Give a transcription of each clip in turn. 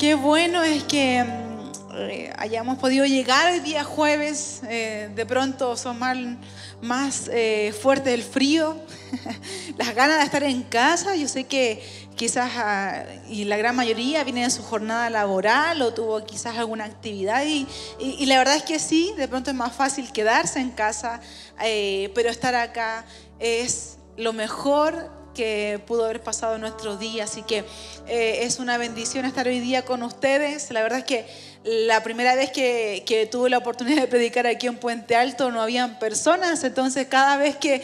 Qué bueno es que mm, eh, hayamos podido llegar el día jueves. eh, de pronto son más, eh, fuerte el frío, las ganas de estar en casa. Yo sé que quizás, ah, y la gran mayoría viene de su jornada laboral o tuvo quizás alguna actividad. Y la verdad es que sí, de pronto es más fácil quedarse en casa, eh, pero estar acá es lo mejor que pudo haber pasado en nuestros días. Así que eh, es una bendición estar hoy día con ustedes. La verdad es que la primera vez que, tuve la oportunidad de predicar aquí en Puente Alto no habían personas, entonces cada vez que,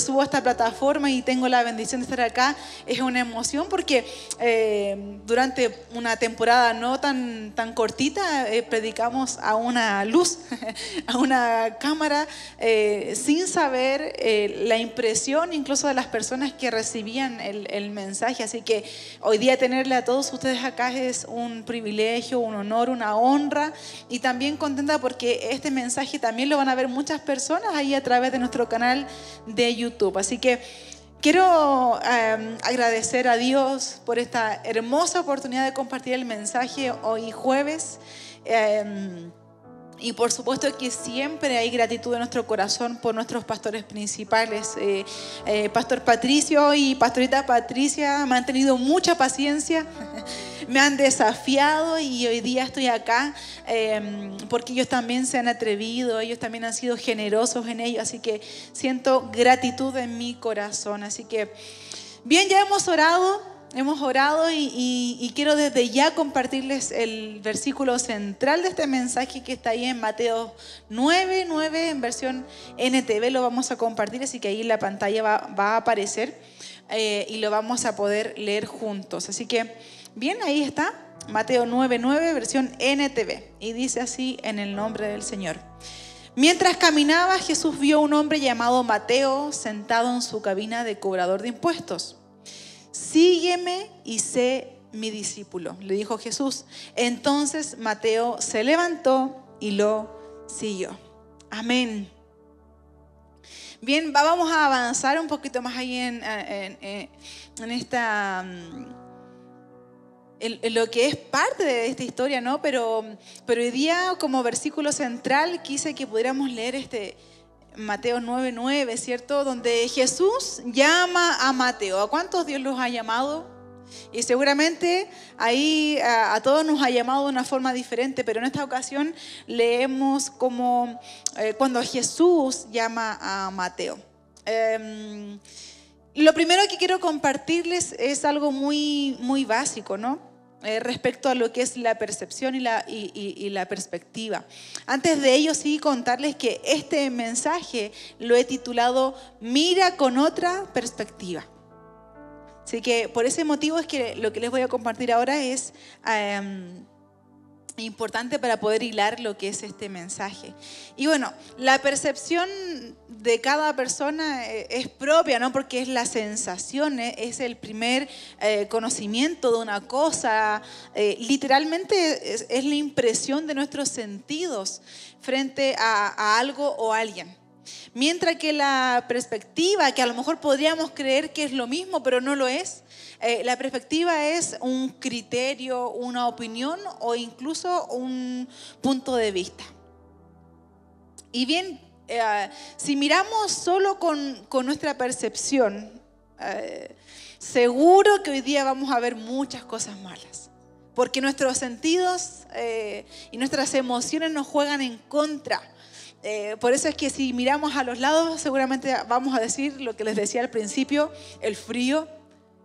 subo a esta plataforma y tengo la bendición de estar acá es una emoción porque eh, durante una temporada no tan, tan cortita eh, predicamos a una luz, a una cámara, eh, sin saber la impresión incluso de las personas que recibían el, el mensaje. Así que hoy día tenerle a todos ustedes acá es un privilegio, un honor, una honra y también contenta porque este mensaje también lo van a ver muchas personas ahí a través de nuestro canal de YouTube. Así que quiero eh, agradecer a Dios por esta hermosa oportunidad de compartir el mensaje hoy jueves. Eh, y por supuesto que siempre hay gratitud en nuestro corazón por nuestros pastores principales. Eh, eh, Pastor Patricio y Pastorita Patricia me han tenido mucha paciencia, me han desafiado y hoy día estoy acá eh, porque ellos también se han atrevido, ellos también han sido generosos en ello. Así que siento gratitud en mi corazón. Así que, bien, ya hemos orado. Hemos orado y, quiero desde ya compartirles el versículo central de este mensaje que está ahí en Mateo 9, 9 en versión NTV. Lo vamos a compartir, así que ahí la pantalla va, a aparecer eh, y lo vamos a poder leer juntos. Así que, bien, ahí está. Mateo 9, 9, versión NTV. Y dice así en el nombre del Señor. Mientras caminaba, Jesús vio un hombre llamado Mateo sentado en su cabina de cobrador de impuestos. Sígueme y sé mi discípulo, le dijo Jesús. Entonces Mateo se levantó y lo siguió. Amén. Bien, va- vamos a avanzar un poquito más ahí en, en- en- en esta... mm, en lo que es parte de esta historia, ¿no? Pero, pero hoy día como versículo central quise que pudiéramos leer este Mateo 9:9, ¿cierto? Donde Jesús llama a Mateo. ¿A cuántos Dios los ha llamado? Y seguramente ahí a, todos nos ha llamado de una forma diferente, pero en esta ocasión leemos como eh, cuando Jesús llama a Mateo. Em, lo primero que quiero compartirles es algo muy, muy básico, ¿no? Eh, respecto a lo que es la percepción y la, y- la perspectiva. Antes de ello, sí contarles que este mensaje lo he titulado Mira con otra perspectiva. Así que por ese motivo es que lo que les voy a compartir ahora es em, importante para poder hilar lo que es este mensaje. Y bueno, la percepción de cada persona eh, es propia, ¿no? Porque es la sensación, eh, es el primer eh, conocimiento de una cosa. literalmente es, la impresión de nuestros sentidos frente a, a algo o alguien. Mientras que la perspectiva, que a lo mejor podríamos creer que es lo mismo, pero no lo es, eh, la perspectiva es un criterio, una opinión o incluso un punto de vista. Y bien, eh, si miramos solo con, con nuestra percepción, eh, seguro que hoy día vamos a ver muchas cosas malas. Porque nuestros sentidos y nuestras emociones nos juegan en contra. Por eso es que si miramos a los lados, seguramente vamos a decir lo que les decía al principio, el frío,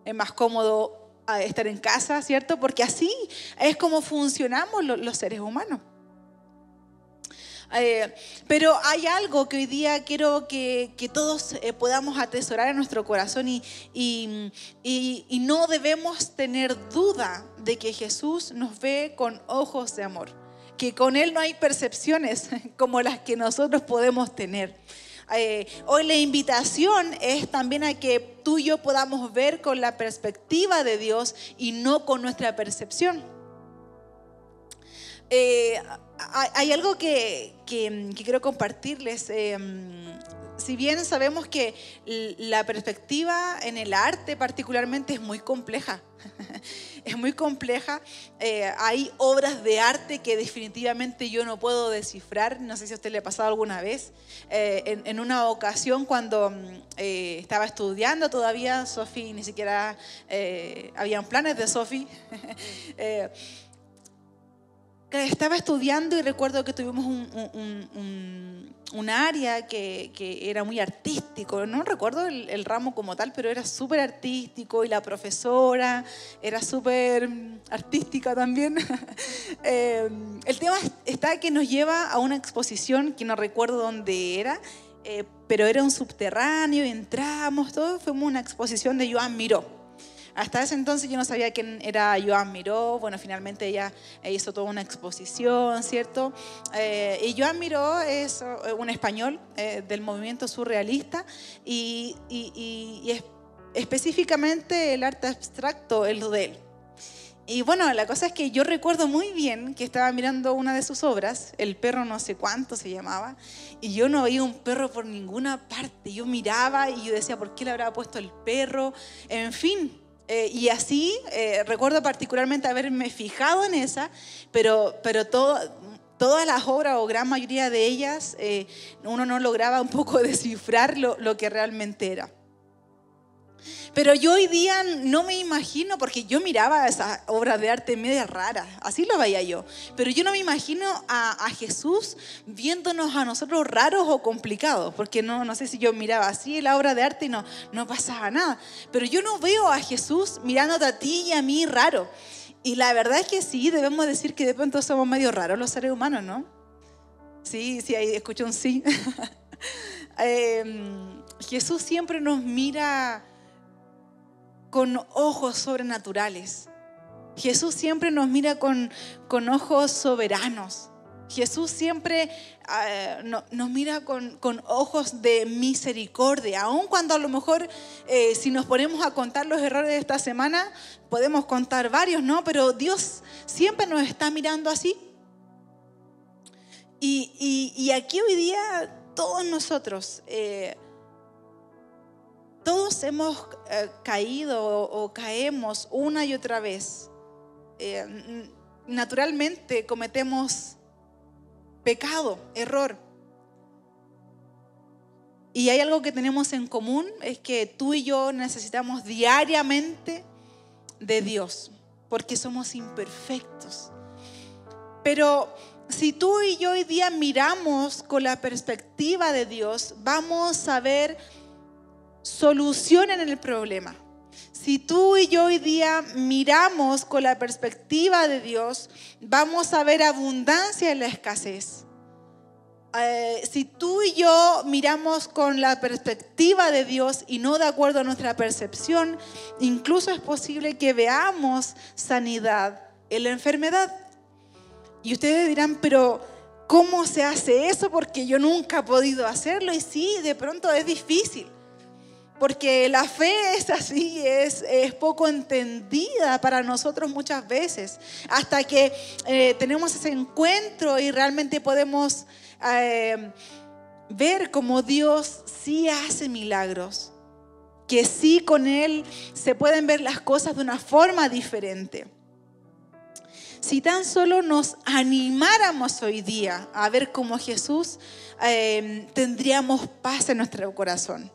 es más cómodo ah, estar en casa, ¿cierto? Porque así es como funcionamos lo- los seres humanos. Eh, pero hay algo que hoy día quiero que, que todos eh, podamos atesorar en nuestro corazón y- y- y no debemos tener duda de que Jesús nos ve con ojos de amor, que con Él no hay percepciones como las que nosotros podemos tener. Eh, hoy la invitación es también a que tú y yo podamos ver con la perspectiva de Dios y no con nuestra percepción. Eh, hay, algo que, quiero compartirles. eh, si bien sabemos que la perspectiva en el arte particularmente es muy compleja, es muy compleja, eh, hay obras de arte que definitivamente yo no puedo descifrar, no sé si a usted le ha pasado alguna vez, eh, en, una ocasión cuando mm, eh, estaba estudiando todavía, Sofi ni siquiera habían planes de Sofi. estaba estudiando y recuerdo que tuvimos un, un, área que, que, era muy artístico, no recuerdo el, ramo como tal, pero era súper artístico y la profesora era súper artística también. Eh, el tema está que nos lleva a una exposición que no recuerdo dónde era, eh, pero era un subterráneo, entramos, todo, fuimos una exposición de Joan Miró. Hasta ese entonces yo no sabía quién era Joan Miró. Bueno, finalmente ella hizo toda una exposición, ¿cierto? Eh, y Joan Miró es eh, un español eh, del movimiento surrealista y, específicamente el arte abstracto es lo de él. Y bueno, la cosa es que yo recuerdo muy bien que estaba mirando una de sus obras, El perro no sé cuánto se llamaba, y yo no veía un perro por ninguna parte. Yo miraba y yo decía, ¿por qué le habrá puesto el perro? En fin, eh, y así eh, recuerdo particularmente haberme fijado en esa, pero, pero todas las obras o gran mayoría de ellas eh, uno no lograba un poco descifrar lo, lo que realmente era. Pero yo hoy día no me imagino, porque yo miraba esas obras de arte media raras, así lo veía yo, pero yo no me imagino a, Jesús viéndonos a nosotros raros o complicados, porque no, no sé si yo miraba así la obra de arte y no, no pasaba nada, pero yo no veo a Jesús mirándote a ti y a mí raro. Y la verdad es que sí, debemos decir que de pronto somos medio raros los seres humanos, ¿no? Sí, sí, ahí escucho un sí. Em, Jesús siempre nos mira con ojos sobrenaturales. Jesús siempre nos mira con, con ojos soberanos. Jesús siempre ah, nos mira con, con, ojos de misericordia, aun cuando a lo mejor eh, si nos ponemos a contar los errores de esta semana, podemos contar varios, ¿no? Pero Dios siempre nos está mirando así. Y, y, aquí hoy día todos nosotros eh, todos hemos eh, caído o, caemos una y otra vez. Eh, naturalmente cometemos pecado, error. Y hay algo que tenemos en común, es que tú y yo necesitamos diariamente de Dios, porque somos imperfectos. Pero si tú y yo hoy día miramos con la perspectiva de Dios, vamos a ver solucionen el problema. Si tú y yo hoy día miramos con la perspectiva de Dios, vamos a ver abundancia en la escasez. Eh, si tú y yo miramos con la perspectiva de Dios y no de acuerdo a nuestra percepción, incluso es posible que veamos sanidad en la enfermedad. Y ustedes dirán, pero ¿cómo se hace eso? Porque yo nunca he podido hacerlo y sí, de pronto es difícil. Porque la fe es así, es, es poco entendida para nosotros muchas veces, hasta que eh, tenemos ese encuentro y realmente podemos eh, ver cómo Dios sí hace milagros, que sí con Él se pueden ver las cosas de una forma diferente. Si tan solo nos animáramos hoy día a ver cómo Jesús, eh, tendríamos paz en nuestro corazón.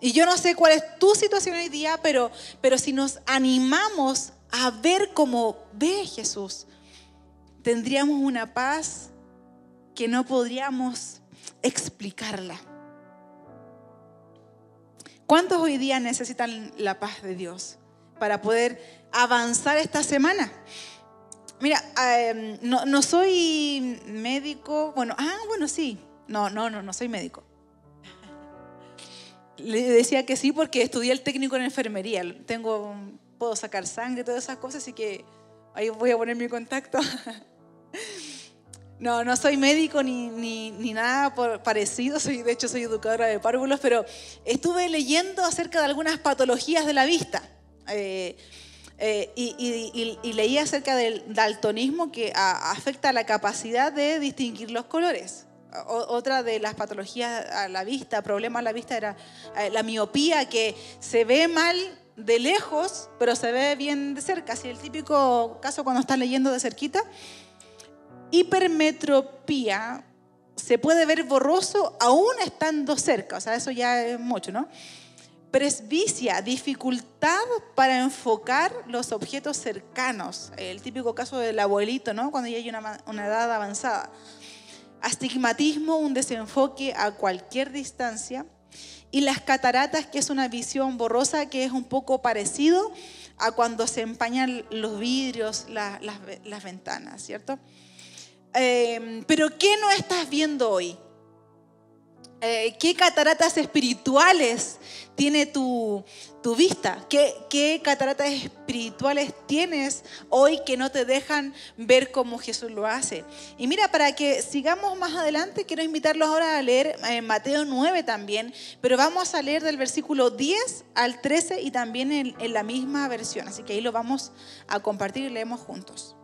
Y yo no sé cuál es tu situación hoy día, pero, pero si nos animamos a ver cómo ve Jesús, tendríamos una paz que no podríamos explicarla. ¿Cuántos hoy día necesitan la paz de Dios para poder avanzar esta semana? Mira, em, no, no, soy médico, bueno, ah, bueno, sí, no, no, no, no soy médico. Le decía que sí porque estudié el técnico en enfermería. Tengo, puedo sacar sangre, todas esas cosas, así que ahí voy a poner mi contacto. No, no soy médico ni, ni, nada parecido, soy, de hecho soy educadora de párvulos, pero estuve leyendo acerca de algunas patologías de la vista. Eh, eh, y, y, leí acerca del daltonismo que afecta la capacidad de distinguir los colores. Otra de las patologías a la vista, problema a la vista era eh, la miopía, que se ve mal de lejos, pero se ve bien de cerca. Así el típico caso cuando estás leyendo de cerquita. Hipermetropía, se puede ver borroso aún estando cerca, o sea, eso ya es mucho, ¿no? Presbicia, dificultad para enfocar los objetos cercanos, el típico caso del abuelito, ¿no? Cuando ya hay una edad avanzada. Astigmatismo, un desenfoque a cualquier distancia. Y las cataratas, que es una visión borrosa, que es un poco parecido a cuando se empañan los vidrios, las, las ventanas, ¿cierto? Em, pero ¿qué no estás viendo hoy? Eh, ¿Qué cataratas espirituales tiene tu, vista? ¿Qué, ¿Qué, cataratas espirituales tienes hoy que no te dejan ver cómo Jesús lo hace? Y mira, para que sigamos más adelante, quiero invitarlos ahora a leer eh, Mateo 9 también, pero vamos a leer del versículo 10 al 13 y también en, en la misma versión. Así que ahí lo vamos a compartir y leemos juntos.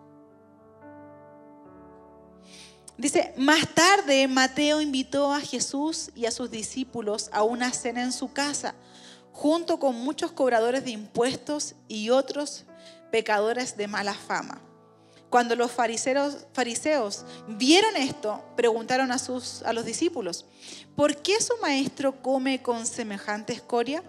Dice, más tarde Mateo invitó a Jesús y a sus discípulos a una cena en su casa, junto con muchos cobradores de impuestos y otros pecadores de mala fama. Cuando los fariseos, vieron esto, preguntaron a, sus, a los discípulos, ¿por qué su maestro come con semejante escoria?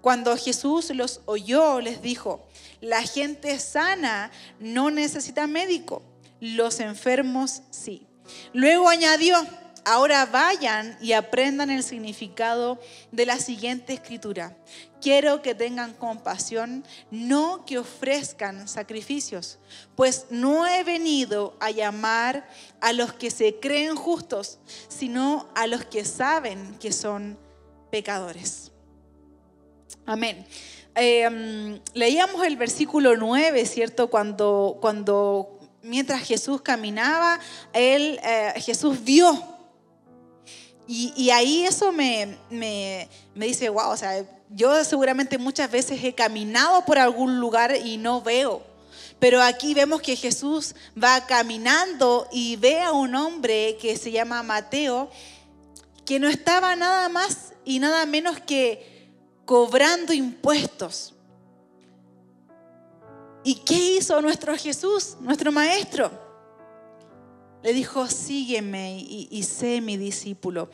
Cuando Jesús los oyó, les dijo, la gente sana no necesita médico los enfermos sí. Luego añadió, ahora vayan y aprendan el significado de la siguiente escritura. Quiero que tengan compasión, no que ofrezcan sacrificios, pues no he venido a llamar a los que se creen justos, sino a los que saben que son pecadores. Amén. Eh, leíamos el versículo 9, ¿cierto? Cuando, cuando mientras Jesús caminaba, él, eh, Jesús vio. Y, ahí eso me, me, me, dice, wow, o sea, yo seguramente muchas veces he caminado por algún lugar y no veo. Pero aquí vemos que Jesús va caminando y ve a un hombre que se llama Mateo, que no estaba nada más y nada menos que cobrando impuestos. ¿Y qué hizo nuestro Jesús, nuestro Maestro? Le dijo, sígueme y, sé mi discípulo.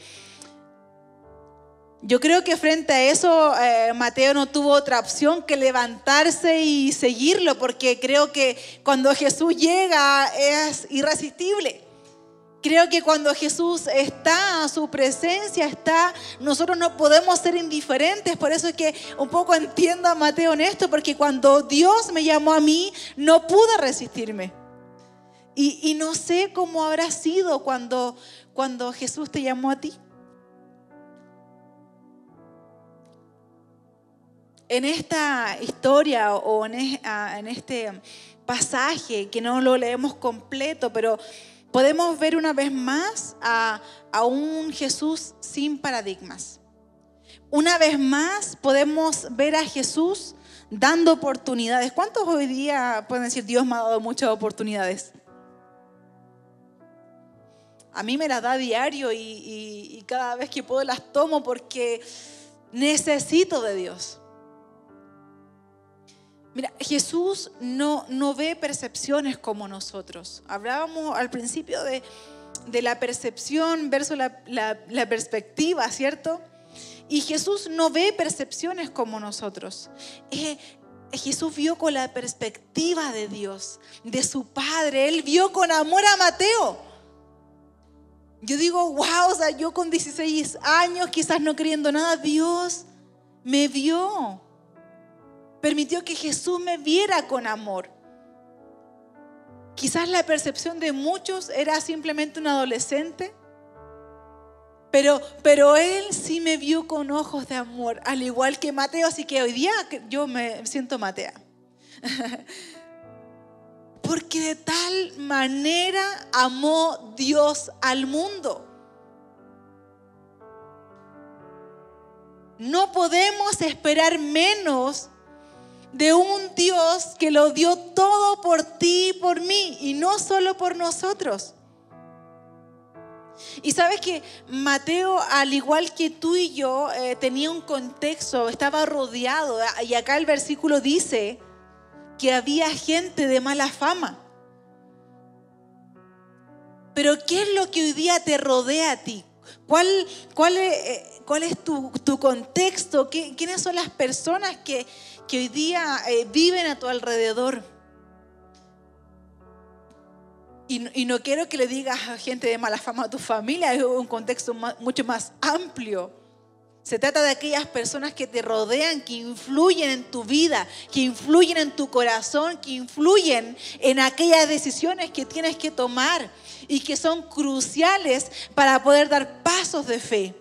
Yo creo que frente a eso eh, Mateo no tuvo otra opción que levantarse y seguirlo, porque creo que cuando Jesús llega es irresistible. Creo que cuando Jesús está, su presencia está, nosotros no podemos ser indiferentes. Por eso es que un poco entiendo a Mateo en esto, porque cuando Dios me llamó a mí, no pude resistirme. Y, no sé cómo habrá sido cuando, cuando Jesús te llamó a ti. En esta historia o en, en este pasaje, que no lo leemos completo, pero podemos ver una vez más a, un Jesús sin paradigmas. Una vez más podemos ver a Jesús dando oportunidades. ¿Cuántos hoy día pueden decir, Dios me ha dado muchas oportunidades? A mí me las da diario y, y, cada vez que puedo las tomo porque necesito de Dios. Mira, Jesús no, no ve percepciones como nosotros. Hablábamos al principio de, la percepción versus la, perspectiva, ¿cierto? Y Jesús no ve percepciones como nosotros. Eh, Jesús vio con la perspectiva de Dios, de su Padre. Él vio con amor a Mateo. Yo digo, wow, o sea, yo con 16 años, quizás no creyendo nada, Dios me vio permitió que Jesús me viera con amor. Quizás la percepción de muchos era simplemente un adolescente, pero, pero Él sí me vio con ojos de amor, al igual que Mateo, así que hoy día yo me siento Matea. Porque de tal manera amó Dios al mundo. No podemos esperar menos de un Dios que lo dio todo por ti y por mí y no solo por nosotros. Y sabes que Mateo, al igual que tú y yo, eh, tenía un contexto, estaba rodeado. Y acá el versículo dice que había gente de mala fama. Pero ¿qué es lo que hoy día te rodea a ti? ¿Cuál, cuál, eh, cuál es tu, contexto? ¿Quiénes son las personas que, que hoy día eh, viven a tu alrededor? Y, no quiero que le digas a gente de mala fama a tu familia, es un contexto mucho más amplio. Se trata de aquellas personas que te rodean, que influyen en tu vida, que influyen en tu corazón, que influyen en aquellas decisiones que tienes que tomar y que son cruciales para poder dar pasos de fe.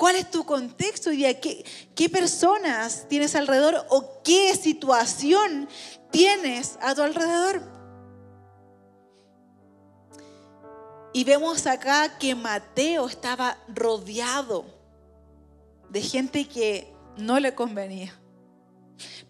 ¿Cuál es tu contexto y qué, qué personas tienes alrededor o qué situación tienes a tu alrededor? Y vemos acá que Mateo estaba rodeado de gente que no le convenía.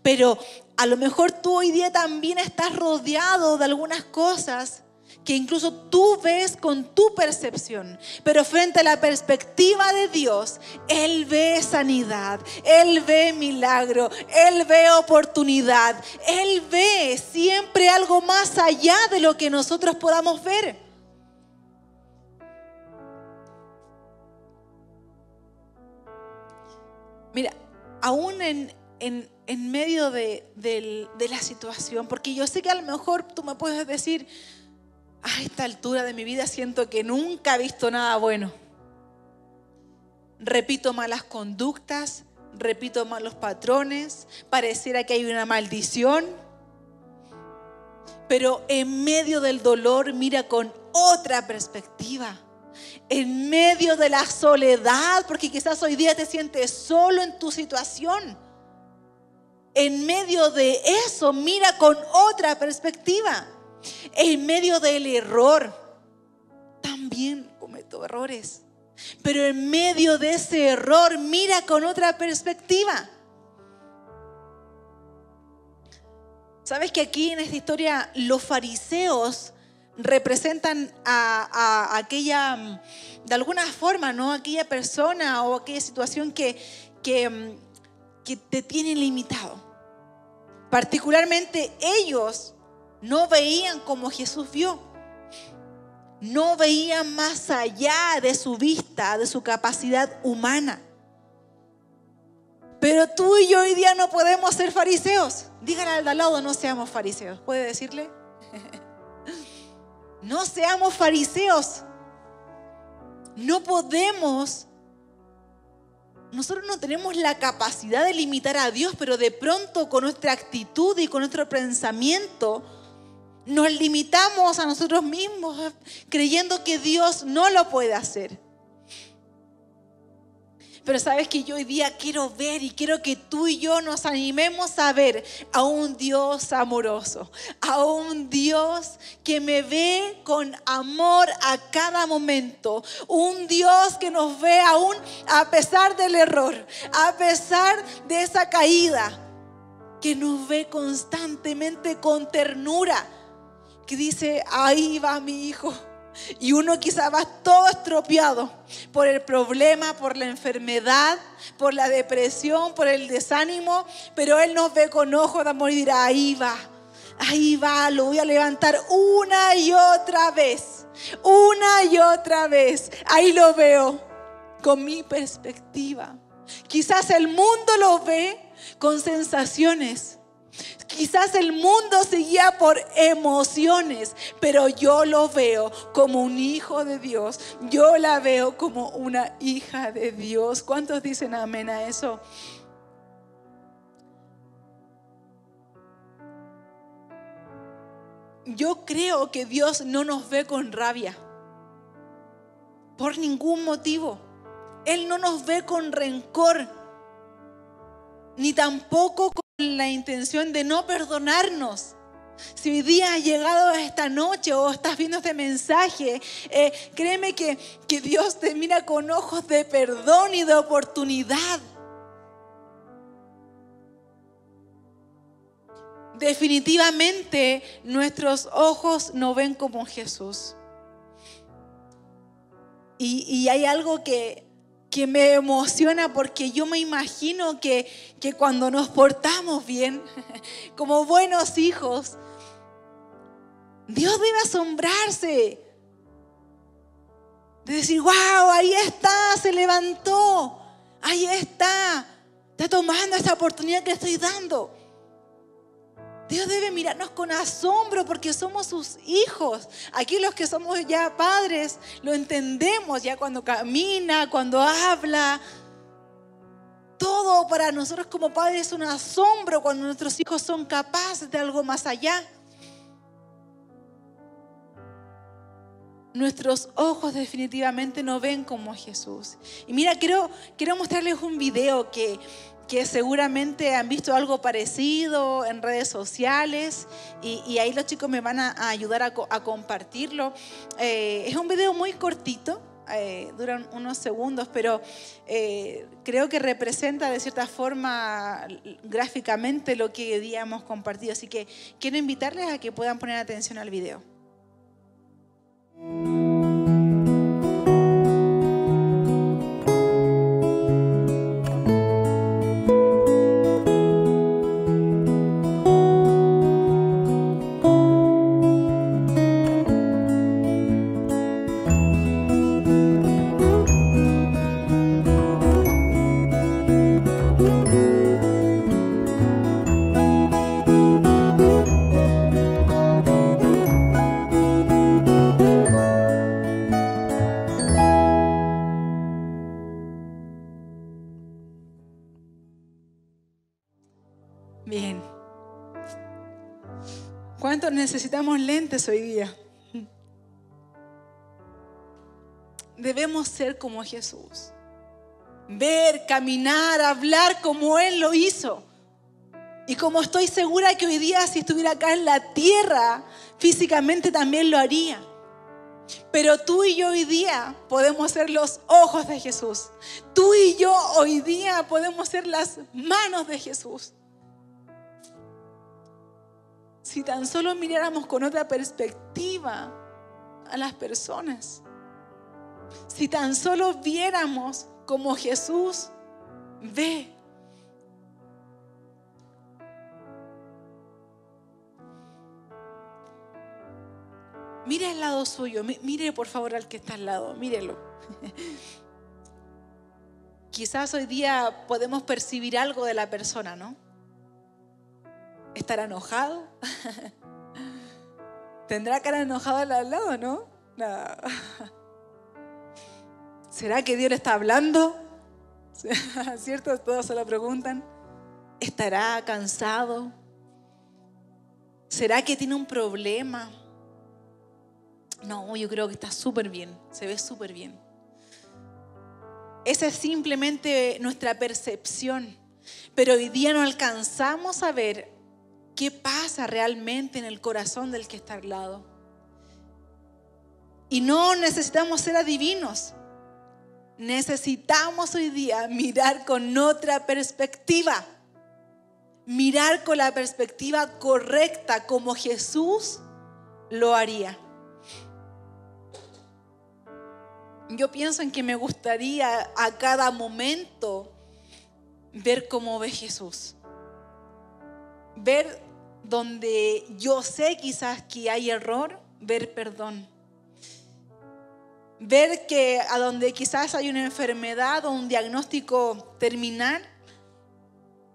Pero a lo mejor tú hoy día también estás rodeado de algunas cosas que incluso tú ves con tu percepción, pero frente a la perspectiva de Dios, Él ve sanidad, Él ve milagro, Él ve oportunidad, Él ve siempre algo más allá de lo que nosotros podamos ver. Mira, aún en, en, medio de, de, la situación, porque yo sé que a lo mejor tú me puedes decir, a esta altura de mi vida siento que nunca he visto nada bueno. Repito malas conductas, repito malos patrones, pareciera que hay una maldición. Pero en medio del dolor mira con otra perspectiva en medio de la soledad, porque quizás hoy día te sientes solo en tu situación. En medio de eso, mira con otra perspectiva. En medio del error, también cometo errores. Pero en medio de ese error, mira con otra perspectiva. ¿Sabes que aquí en esta historia los fariseos representan a, aquella, de alguna forma, ¿no? Aquella persona o aquella situación que, que, que te tiene limitado. Particularmente ellos no veían como Jesús vio. No veían más allá de su vista, de su capacidad humana. Pero tú y yo hoy día no podemos ser fariseos. Dígale al de al lado, no seamos fariseos. ¿Puede decirle? No seamos fariseos. No podemos. Nosotros no tenemos la capacidad de limitar a Dios, pero de pronto con nuestra actitud y con nuestro pensamiento nos limitamos a nosotros mismos creyendo que Dios no lo puede hacer. Pero sabes que yo hoy día quiero ver y quiero que tú y yo nos animemos a ver a un Dios amoroso, a un Dios que me ve con amor a cada momento, un Dios que nos ve aún a pesar del error, a pesar de esa caída, que nos ve constantemente con ternura, que dice, ahí va mi hijo y uno quizá va todo estropeado por el problema, por la enfermedad, por la depresión, por el desánimo, pero Él nos ve con ojos de amor y dirá, ahí va, ahí va, lo voy a levantar una y otra vez, una y otra vez. Ahí lo veo con mi perspectiva. Quizás el mundo lo ve con sensaciones Quizás el mundo se guía por emociones, pero yo lo veo como un hijo de Dios. Yo la veo como una hija de Dios. ¿Cuántos dicen amén a eso? Yo creo que Dios no nos ve con rabia. Por ningún motivo. Él no nos ve con rencor. Ni tampoco con la intención de no perdonarnos. Si hoy día has llegado esta noche o estás viendo este mensaje, eh, créeme que, que Dios te mira con ojos de perdón y de oportunidad. Definitivamente nuestros ojos no ven como Jesús. Y, hay algo que, que, me emociona porque yo me imagino que, que cuando nos portamos bien, como buenos hijos, Dios debe asombrarse. De decir, wow, ahí está, se levantó, ahí está, está tomando esta oportunidad que estoy dando. Dios debe mirarnos con asombro porque somos sus hijos. Aquí los que somos ya padres lo entendemos ya cuando camina, cuando habla. Todo para nosotros como padres es un asombro cuando nuestros hijos son capaces de algo más allá. Nuestros ojos definitivamente no ven como Jesús. Y mira, quiero, quiero mostrarles un video que que seguramente han visto algo parecido en redes sociales y, ahí los chicos me van a, ayudar a, compartirlo. Eh, es un video muy cortito, eh, duran unos segundos, pero eh, creo que representa de cierta forma gráficamente lo que hoy hemos compartido. Así que quiero invitarles a que puedan poner atención al video. Necesitamos lentes hoy día? Debemos ser como Jesús. Ver, caminar, hablar como Él lo hizo. Y como estoy segura que hoy día si estuviera acá en la tierra, físicamente también lo haría. Pero tú y yo hoy día podemos ser los ojos de Jesús. Tú y yo hoy día podemos ser las manos de Jesús. Si tan solo miráramos con otra perspectiva a las personas. Si tan solo viéramos como Jesús ve. Mire al lado suyo, mire por favor al que está al lado, mírelo. Quizás hoy día podemos percibir algo de la persona, ¿no? ¿Estará enojado? ¿Tendrá cara enojado al lado, no? ¿Será que Dios le está hablando? ¿Cierto? Todos se lo preguntan. ¿Estará cansado? ¿Será que tiene un problema? No, yo creo que está súper bien, se ve súper bien. Esa es simplemente nuestra percepción, pero hoy día no alcanzamos a ver qué pasa realmente en el corazón del que está al lado. Y no necesitamos ser adivinos. Necesitamos hoy día mirar con otra perspectiva. Mirar con la perspectiva correcta como Jesús lo haría. Yo pienso en que me gustaría a cada momento ver cómo ve Jesús. Ver donde yo sé quizás que hay error, ver perdón. Ver que a donde quizás hay una enfermedad o un diagnóstico terminal,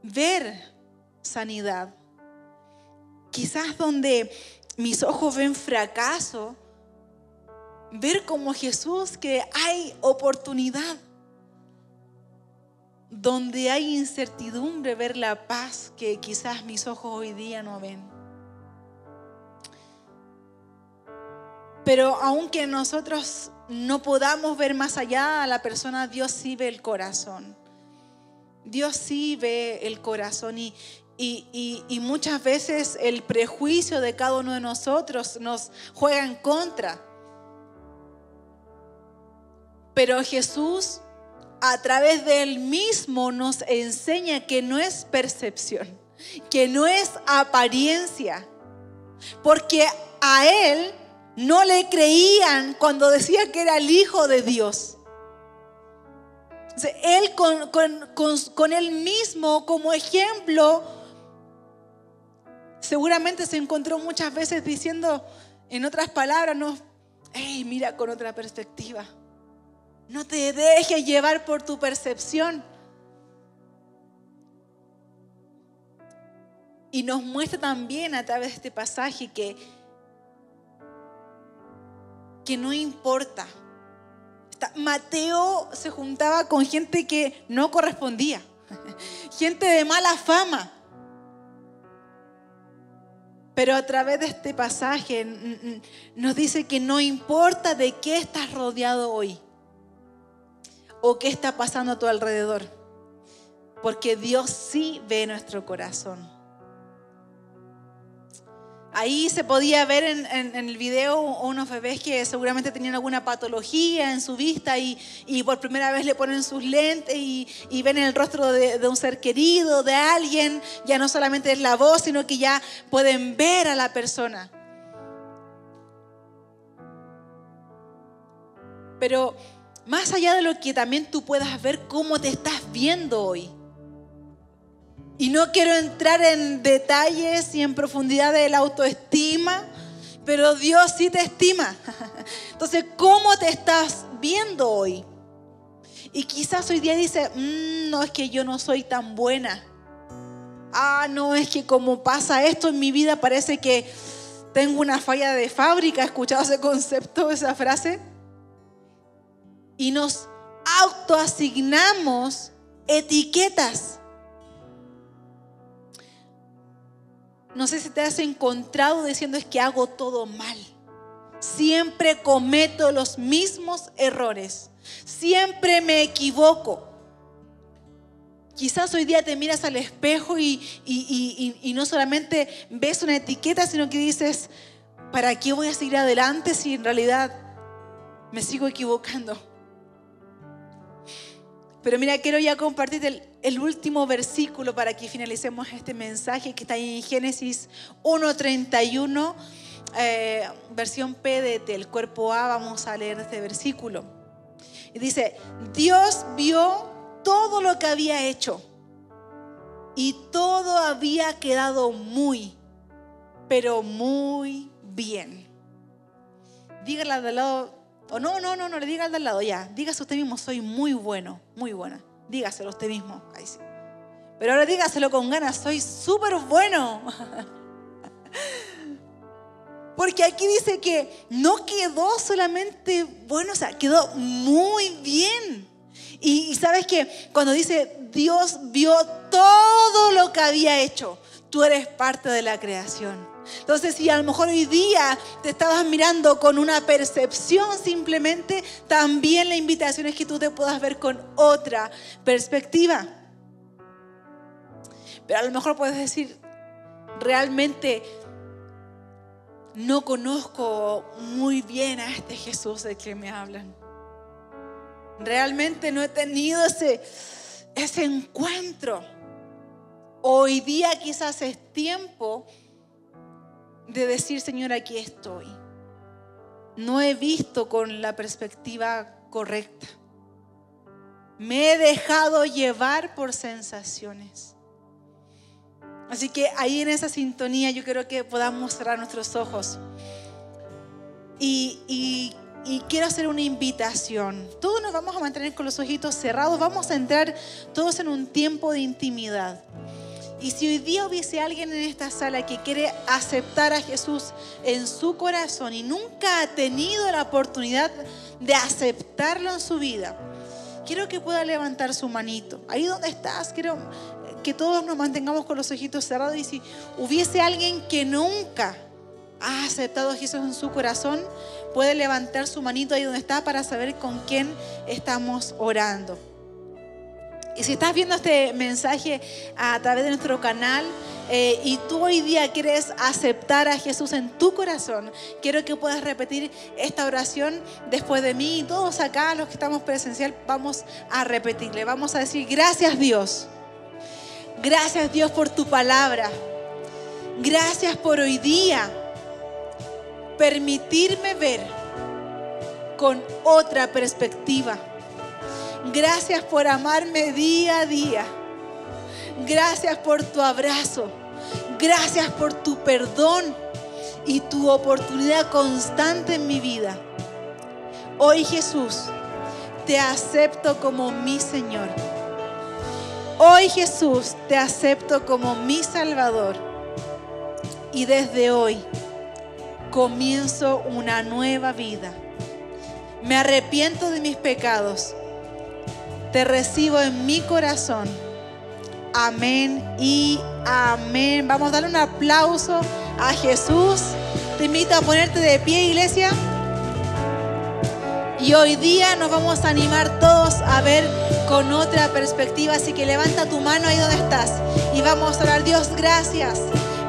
ver sanidad. Quizás donde mis ojos ven fracaso, ver como Jesús que hay oportunidad donde hay incertidumbre, ver la paz que quizás mis ojos hoy día no ven. Pero aunque nosotros no podamos ver más allá a la persona, Dios sí ve el corazón. Dios sí ve el corazón y, y, muchas veces el prejuicio de cada uno de nosotros nos juega en contra. Pero Jesús a través de Él mismo nos enseña que no es percepción, que no es apariencia, porque a Él no le creían cuando decía que era el Hijo de Dios. él con, él mismo como ejemplo, seguramente se encontró muchas veces diciendo, en otras palabras, no, hey, mira con otra perspectiva. No te dejes llevar por tu percepción. Y nos muestra también a través de este pasaje que, que no importa. Mateo se juntaba con gente que no correspondía, gente de mala fama. Pero a través de este pasaje nos dice que no importa de qué estás rodeado hoy o qué está pasando a tu alrededor, porque Dios sí ve nuestro corazón. Ahí se podía ver en, el video unos bebés que seguramente tenían alguna patología en su vista y, por primera vez le ponen sus lentes y, ven el rostro de, de, un ser querido, de alguien. Ya no solamente es la voz, sino que ya pueden ver a la persona. Pero más allá de lo que también tú puedas ver cómo te estás viendo hoy. Y no quiero entrar en detalles y en profundidad de la autoestima, pero Dios sí te estima. Entonces, ¿cómo te estás viendo hoy? Y quizás hoy día dice, mm, no es que yo no soy tan buena. Ah, no, es que como pasa esto en mi vida parece que tengo una falla de fábrica. ¿Has escuchado ese concepto, esa frase? Y nos autoasignamos etiquetas. No sé si te has encontrado diciendo es que hago todo mal. Siempre cometo los mismos errores. Siempre me equivoco. Quizás hoy día te miras al espejo y, y, no solamente ves una etiqueta, sino que dices, ¿para qué voy a seguir adelante si en realidad me sigo equivocando? Pero mira, quiero ya compartir el, último versículo para que finalicemos este mensaje que está en Génesis 1.31, eh, versión PDT, el cuerpo A, vamos a leer este versículo. Y dice, Dios vio todo lo que había hecho y todo había quedado muy, pero muy bien. Dígale al lado, o no, no, no, no le diga al de al lado, ya. Dígase usted mismo, soy muy bueno, muy buena. Dígaselo usted mismo. Ahí sí. Pero ahora dígaselo con ganas, soy súper bueno. Porque aquí dice que no quedó solamente bueno, o sea, quedó muy bien. Y, y sabes que cuando dice Dios vio todo lo que había hecho, tú eres parte de la creación. Entonces, si a lo mejor hoy día te estabas mirando con una percepción simplemente, también la invitación es que tú te puedas ver con otra perspectiva. Pero a lo mejor puedes decir, realmente no conozco muy bien a este Jesús de que me hablan. Realmente no he tenido ese, ese encuentro. Hoy día quizás es tiempo de decir, Señor, aquí estoy. No he visto con la perspectiva correcta. Me he dejado llevar por sensaciones. Así que ahí en esa sintonía yo creo que podamos cerrar nuestros ojos. Y, y quiero hacer una invitación. Todos nos vamos a mantener con los ojitos cerrados. Vamos a entrar todos en un tiempo de intimidad. Y si hoy día hubiese alguien en esta sala que quiere aceptar a Jesús en su corazón y nunca ha tenido la oportunidad de aceptarlo en su vida, quiero que pueda levantar su manito. Ahí donde estás, quiero que todos nos mantengamos con los ojitos cerrados y si hubiese alguien que nunca ha aceptado a Jesús en su corazón, puede levantar su manito ahí donde está para saber con quién estamos orando. Y si estás viendo este mensaje a través de nuestro canal eh, y tú hoy día quieres aceptar a Jesús en tu corazón, quiero que puedas repetir esta oración después de mí. Y todos acá, los que estamos presencial, vamos a repetirle. Vamos a decir, gracias Dios. Gracias Dios por tu palabra. Gracias por hoy día permitirme ver con otra perspectiva. Gracias por amarme día a día. Gracias por tu abrazo. Gracias por tu perdón y tu oportunidad constante en mi vida. Hoy Jesús, te acepto como mi Señor. Hoy Jesús, te acepto como mi Salvador. Y desde hoy comienzo una nueva vida. Me arrepiento de mis pecados. Te recibo en mi corazón. Amén y amén. Vamos a darle un aplauso a Jesús. Te invito a ponerte de pie, iglesia. Y hoy día nos vamos a animar todos a ver con otra perspectiva. Así que levanta tu mano ahí donde estás y vamos a orar. Dios, gracias.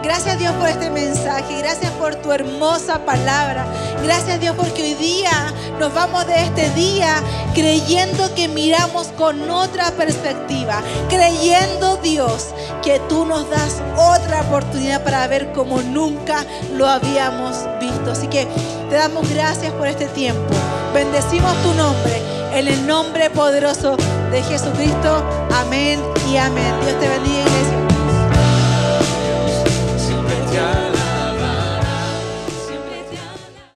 Gracias Dios por este mensaje, gracias por tu hermosa palabra. Gracias Dios porque hoy día nos vamos de este día creyendo que miramos con otra perspectiva, creyendo Dios que tú nos das otra oportunidad para ver como nunca lo habíamos visto. Así que te damos gracias por este tiempo. Bendecimos tu nombre en el nombre poderoso de Jesucristo. Amén y amén. Dios te bendiga.